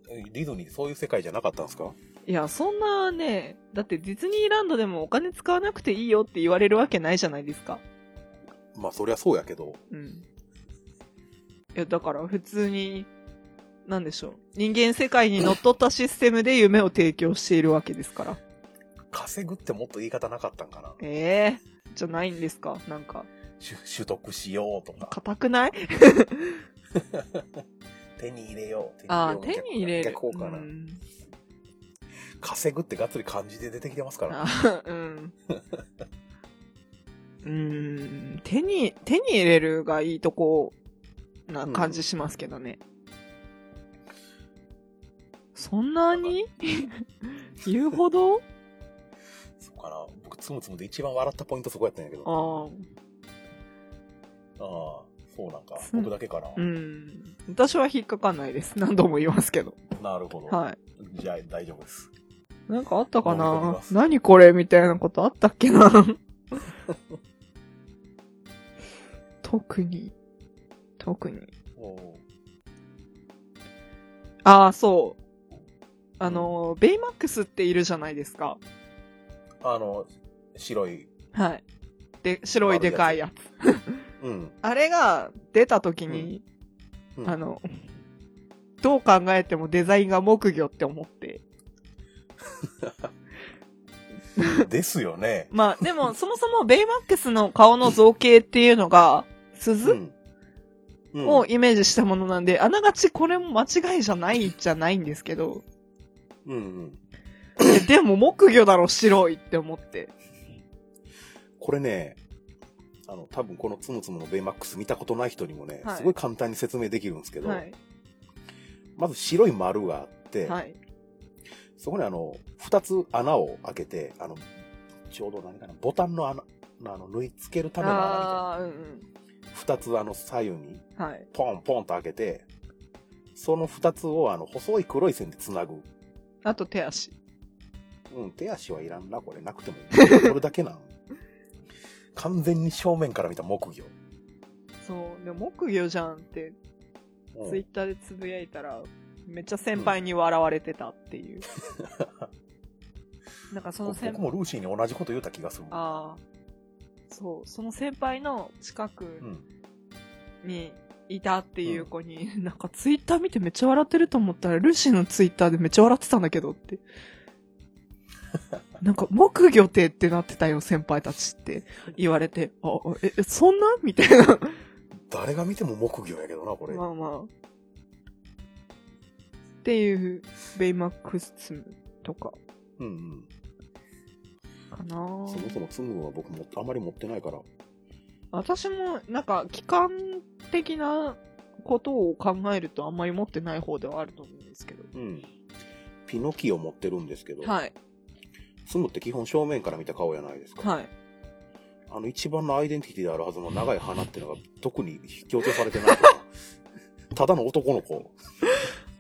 えディズニーそういう世界じゃなかったんですか？いや、そんなね、だってディズニーランドでもお金使わなくていいよって言われるわけないじゃないですか。まあ、そりゃそうやけど。うん。いや、だから普通に、なんでしょう。人間世界にのっとったシステムで夢を提供しているわけですから。稼ぐってもっと言い方なかったんかな。ええじゃないんですかなんか、し取得しようとか。硬くない？手に入れよう。ああ、手に入れる。逆効果なうん稼ぐってがっつり漢字で出てきてますから。あうん。うーん、手に、手に入れるがいいとこな感じしますけどね。そんなに？言うほど？そうかな。僕、つむつむで一番笑ったポイントそこやったんやけど。あああ、あ、そうなんか。つ僕だけかな。うん。私は引っかかんないです。何度も言いますけど。なるほど。はい。じゃあ、大丈夫です。なんかあったかな？何これみたいなことあったっけな？特に。特に。ああ、そう。あの、ベイマックスっているじゃないですか。あの、白い。はい。で、白いでかいやつ。うん。あれが出た時に、うんあの、どう考えてもデザインが木魚って思って。ですよね。まあ、でも、そもそもベイマックスの顔の造形っていうのが、う鈴ん。うんをイメージしたものなんで、あながちこれも間違いじゃないじゃないんですけど、うんうん。ででも木魚だろ、白いって思って。これね、あの、多分このつむつむのベイマックス見たことない人にもね、はいすごい簡単に説明できるんですけど、はい。まず白い丸があって、はい。そこにあの、二つ穴を開けて、あの、ちょうど何かな、ボタンの穴、あの、縫い付けるための穴みたいな。ああー、うん二つあの、左右に、うん。はい。ポンポンと開けて、その二つをあの、細い黒い線で繋ぐ。あと手足。うん、手足はいらんな、これ。なくてもいい。それだけなん。完全に正面から見た木魚。そう、でも木魚じゃんって、うんツイッターでつぶやいたら、めっちゃ先輩に笑われてたっていう。なんかその先僕もルーシーに同じこと言った気がする。ああ。そう、その先輩の近くうん。にいたっていう子に、なんかツイッター見てめっちゃ笑ってると思ったら、ルーシーのツイッターでめっちゃ笑ってたんだけどって。なんか、木魚ってってなってたよ、先輩たちって言われて、あ、え、えそんな？みたいな。誰が見ても木魚やけどな、これ。まあまあ。っていう、ベイマックスとか、うんうん。かなそもそもツムは僕もあまり持ってないから。私も、なんか、機関的なことを考えるとあんまり持ってない方ではあると思うんですけど。うん。ピノキオ持ってるんですけど、はい。ツムって基本正面から見た顔やないですか。はい。あの一番のアイデンティティであるはずの長い鼻っていうのが特に強調されてないとか。ただの男の子。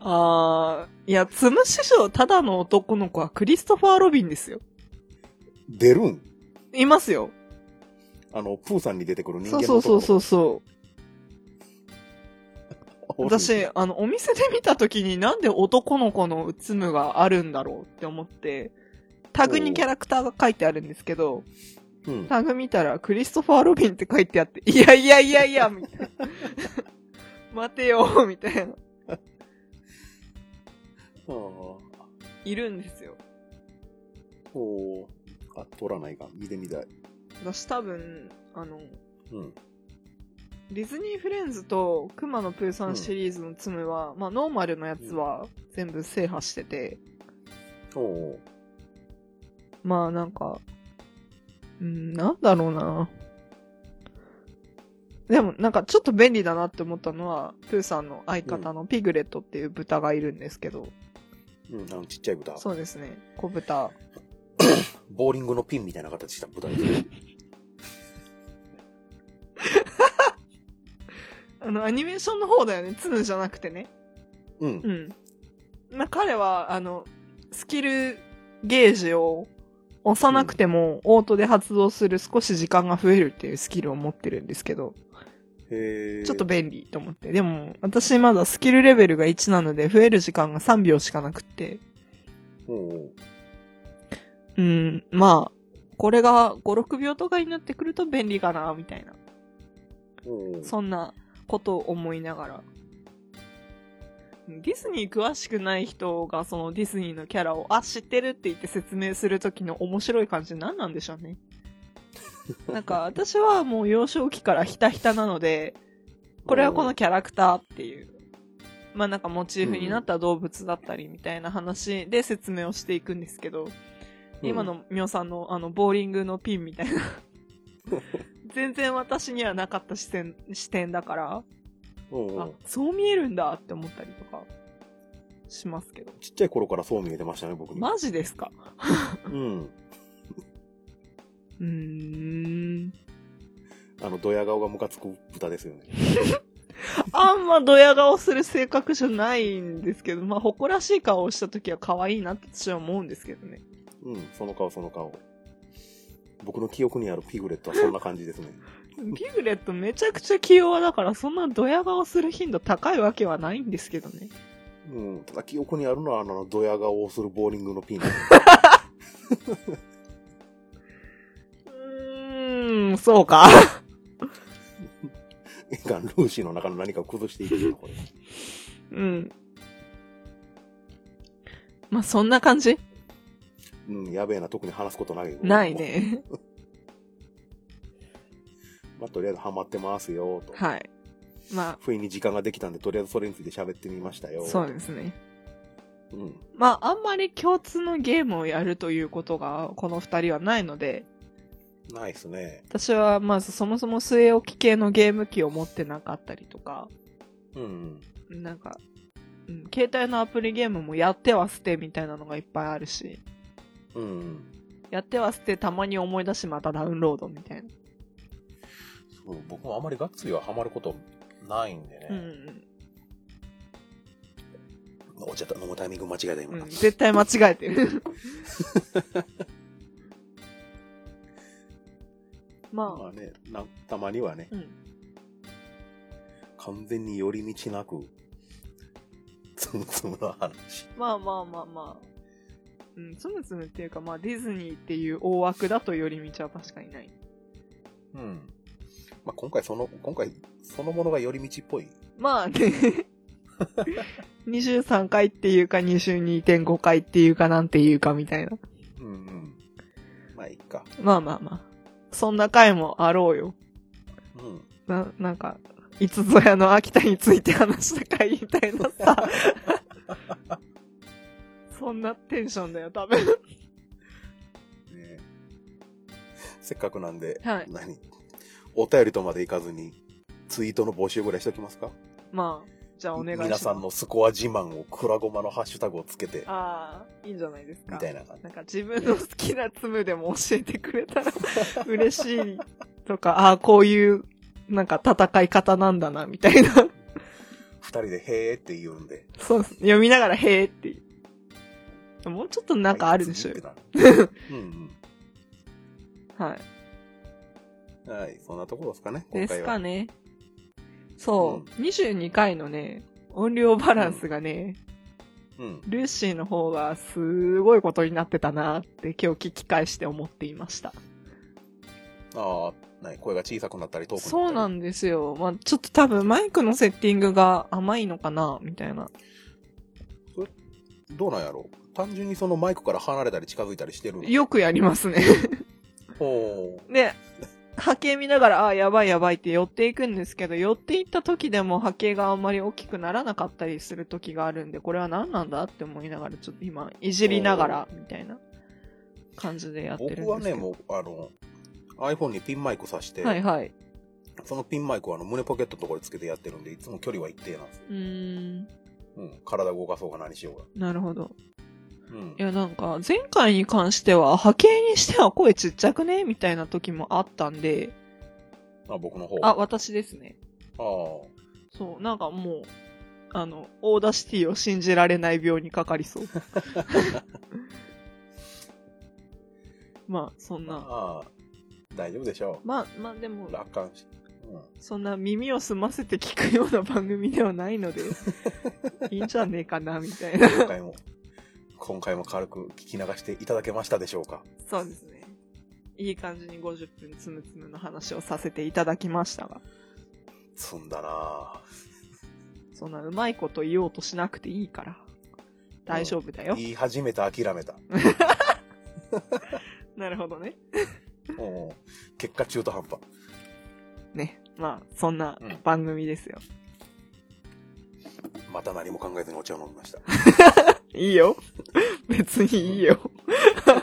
あー、いや、つむ師匠ただの男の子はクリストファー・ロビンですよ。出るん？いますよ。あの、プーさんに出てくる人そう間の。そうそうそうそう。お る私、あの、お店で見た時になんで男の子のつむがあるんだろうって思って、タグにキャラクターが書いてあるんですけど、うん。タグ見たらクリストファー・ロビンって書いてあって、いやいやいやいや、みたいな。待てよ、みたいな。あいるんですよ。あおーあ、取らないか。見てみたい。私多分、あの、うん。ディズニーフレンズとクマのプーさんシリーズのツムは、まあノーマルのやつは全部制覇してて、おおまあなんか、うん、なんだろうな。でもなんかちょっと便利だなって思ったのは、プーさんの相方のピグレットっていう豚がいるんですけど、うん、あのちっちゃい豚。そうですね、小豚。ボーリングのピンみたいな形した豚ですね。あの、アニメーションの方だよね、ツムじゃなくてね。うんう。ん。まあ彼は、あの、スキルゲージを押さなくてもオートで発動する少し時間が増えるっていうスキルを持ってるんですけど。ちょっと便利と思って。でも、私まだスキルレベルが1なので、増える時間が3秒しかなくって。おううん、まあ、これが5、6秒とかになってくると便利かな、みたいな。そんなことを思いながら。ディズニー詳しくない人がそのディズニーのキャラを、あ、知ってるって言って説明するときの面白い感じ何なんでしょうね。なんか私はもう幼少期からひたひたなので、これはこのキャラクターっていう。まあなんかモチーフになった動物だったりみたいな話で説明をしていくんですけど、今のみおさんのあのボーリングのピンみたいな。全然私にはなかった視点、視点だから、あそう見えるんだって思ったりとかしますけど。ちっちゃい頃からそう見えてましたね、僕に。マジですか？うん。うーん。あの、ドヤ顔がムカつく豚ですよね。あんまドヤ顔する性格じゃないんですけど、まあ、誇らしい顔をした時は可愛いなって私は思うんですけどね。うん、その顔、その顔。僕の記憶にあるピグレットはそんな感じですね。ピグレットめちゃくちゃ器用だから、そんなドヤ顔する頻度高いわけはないんですけどね。うん、ただ記憶にあるのは、あの、ドヤ顔をするボーリングのピン。うーん、そうか。がルーシーの中の何かを崩していくよ、これ。うん。まあ、そんな感じ？うん、やべえな、特に話すことないよない。ね。まあ、とりあえずハマってますよ、と。はい。ま不意に時間ができたんで、とりあえずそれについて喋ってみましたよ。あ、そうですね。うん。まあ、あんまり共通のゲームをやるということが、この二人はないので、ないっすね。私はまずそもそも据え置き系のゲーム機を持ってなかったりとか、うん。なんか、うん、携帯のアプリゲームもやっては捨てみたいなのがいっぱいあるし、うん。やっては捨てたまに思い出しまたダウンロードみたいな。そう僕もあまりがっつりはハマることないんでね。うんお茶飲むタイミング間違えた、今。うん、うん。絶対間違えてる。まあ、まあねな、たまにはね、うん。完全に寄り道なく、つむつむの話。まあまあまあまあ。うん、つむつむっていうか、まあディズニーっていう大枠だと寄り道は確かにない。うん。まあ今回その、今回そのものが寄り道っぽい。まあね。23回っていうか22.5回っていうかなんていうかみたいな。うんうん。まあいいか。まあまあまあ。そんな回もあろうよ。うん。な、なんか、いつぞやの秋田について話した回みたいなさ。そんなテンションだよ、多分。ねせっかくなんで、はい何？お便りとまでいかずに、ツイートの募集ぐらいしときますか？まあ、じゃあお願いします。皆さんのスコア自慢を、クラゴマのハッシュタグをつけて、ああ、いいんじゃないですか。みたいな感じ。なんか自分の好きなツムでも教えてくれたら 嬉しいとか、ああ、こういう、なんか戦い方なんだな、みたいな。二人でへーって言うんで。そう。読みながら、へえって。もうちょっとなんかあるでしょ。はい次ってなうんはい。うん。はい、そんなところですかね、です今回は。かね。そう、22回のね、音量バランスがね、うん。ルーシーの方がすごいことになってたなって今日聞き返して思っていました。ああ、ない声が小さくなったり遠くなったり。そうなんですよ。まあちょっと多分マイクのセッティングが甘いのかなみたいな。どうなんやろう単純にそのマイクから離れたり近づいたりしてるのよくやりますね。おーで、波形見ながら、ああ、やばいやばいって寄っていくんですけど、寄っていった時でも波形があんまり大きくならなかったりする時があるんで、これは何なんだって思いながら、ちょっと今、いじりながら、みたいな感じでやってるんです。僕はね、もう、あの、iPhone にピンマイク挿して、はいはい。そのピンマイクをあの胸ポケットのところにつけてやってるんで、いつも距離は一定なんですよ。うーん、うん。体動かそうが何しようが。なるほど。うんい。や、なんか、前回に関しては、波形にしては声ちっちゃくね？みたいな時もあったんで、あ、僕の方？あ、私ですね。ああ。そう、なんかもう、あの、 Audacity を信じられない病にかかりそう。まあ、そんな。ああ、大丈夫でしょまあ、まあでもう。、楽観し。うん。そんな耳を澄ませて聞くような番組ではないので、いいんじゃねえかな、みたいな。今回も、軽く聞き流していただけましたでしょうか？そうですね。いい感じに50分つむつむの話をさせていただきましたが、積んだなそんなうまいこと言おうとしなくていいから、大丈夫だよ。言い始めた諦めた。なるほどね。うん。結果中途半端。ね。まあ、そんなうん番組ですよ。また何も考えずにお茶を飲みました。いいよ。別にいいよ。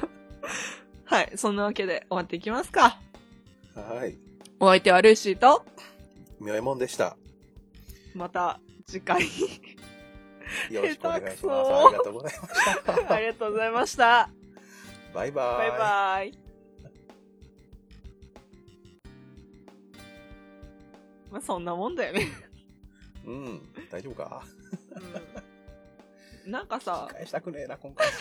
はい。そんなわけで終わっていきますか。はい。お相手はルーシーと、みょえもんでした。また次回。よろしくお願いします。下手くそありがとうございました。ありがとうございました。バイババイバイ。まあ、そんなもんだよね。うん。大丈夫か？うん。なんかさ、返したくねえな、今回。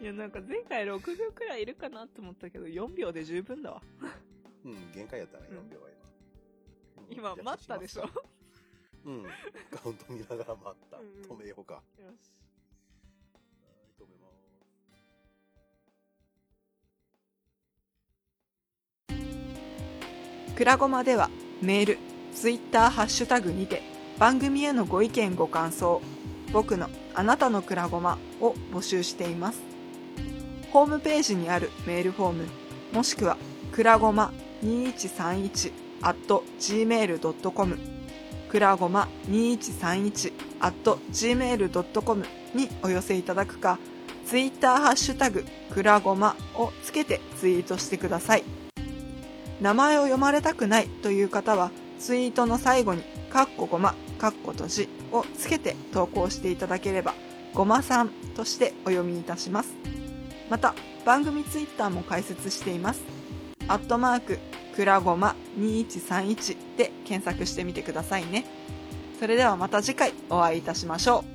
いやなんか前回6秒くらいいるかなって思ったけど、4秒で十分だわ。うん、限界やったね、うん4秒は今、うん待ったでしょ？ようん。カウント見ながら待った。止めようか。し。はい止めます。くらごまではメール、ツイッター、ハッシュタグにて番組へのご意見ご感想、僕のあなたのくらごまを募集しています。ホームページにあるメールフォーム、もしくはくらごま2131 at gmail.com くらごま2131 at gmail.com にお寄せいただくか、ツイッターハッシュタグくらごまをつけてツイートしてください。名前を読まれたくないという方は、ツイートの最後に、かっこごま、かっことじをつけて投稿していただければ、ごまさんとしてお読みいたします。また、番組ツイッターも開設しています。アットマーク、くらごま2131で検索してみてくださいね。それではまた次回お会いいたしましょう。